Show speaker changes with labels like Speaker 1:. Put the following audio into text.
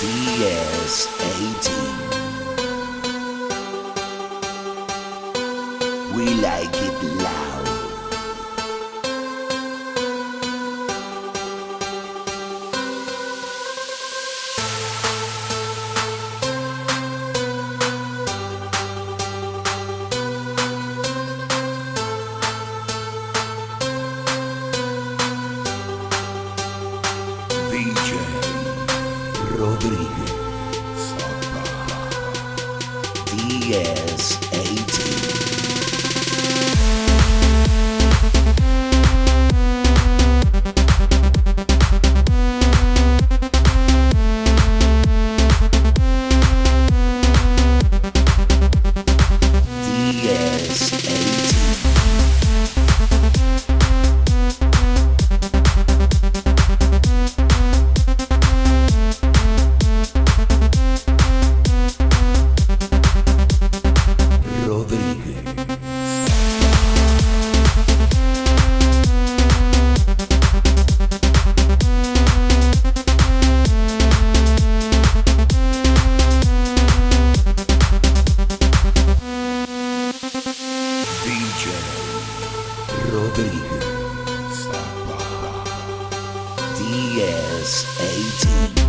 Speaker 1: DS18. We like it loud. Rodriguez. DS18 DJ Rodríguez. DS18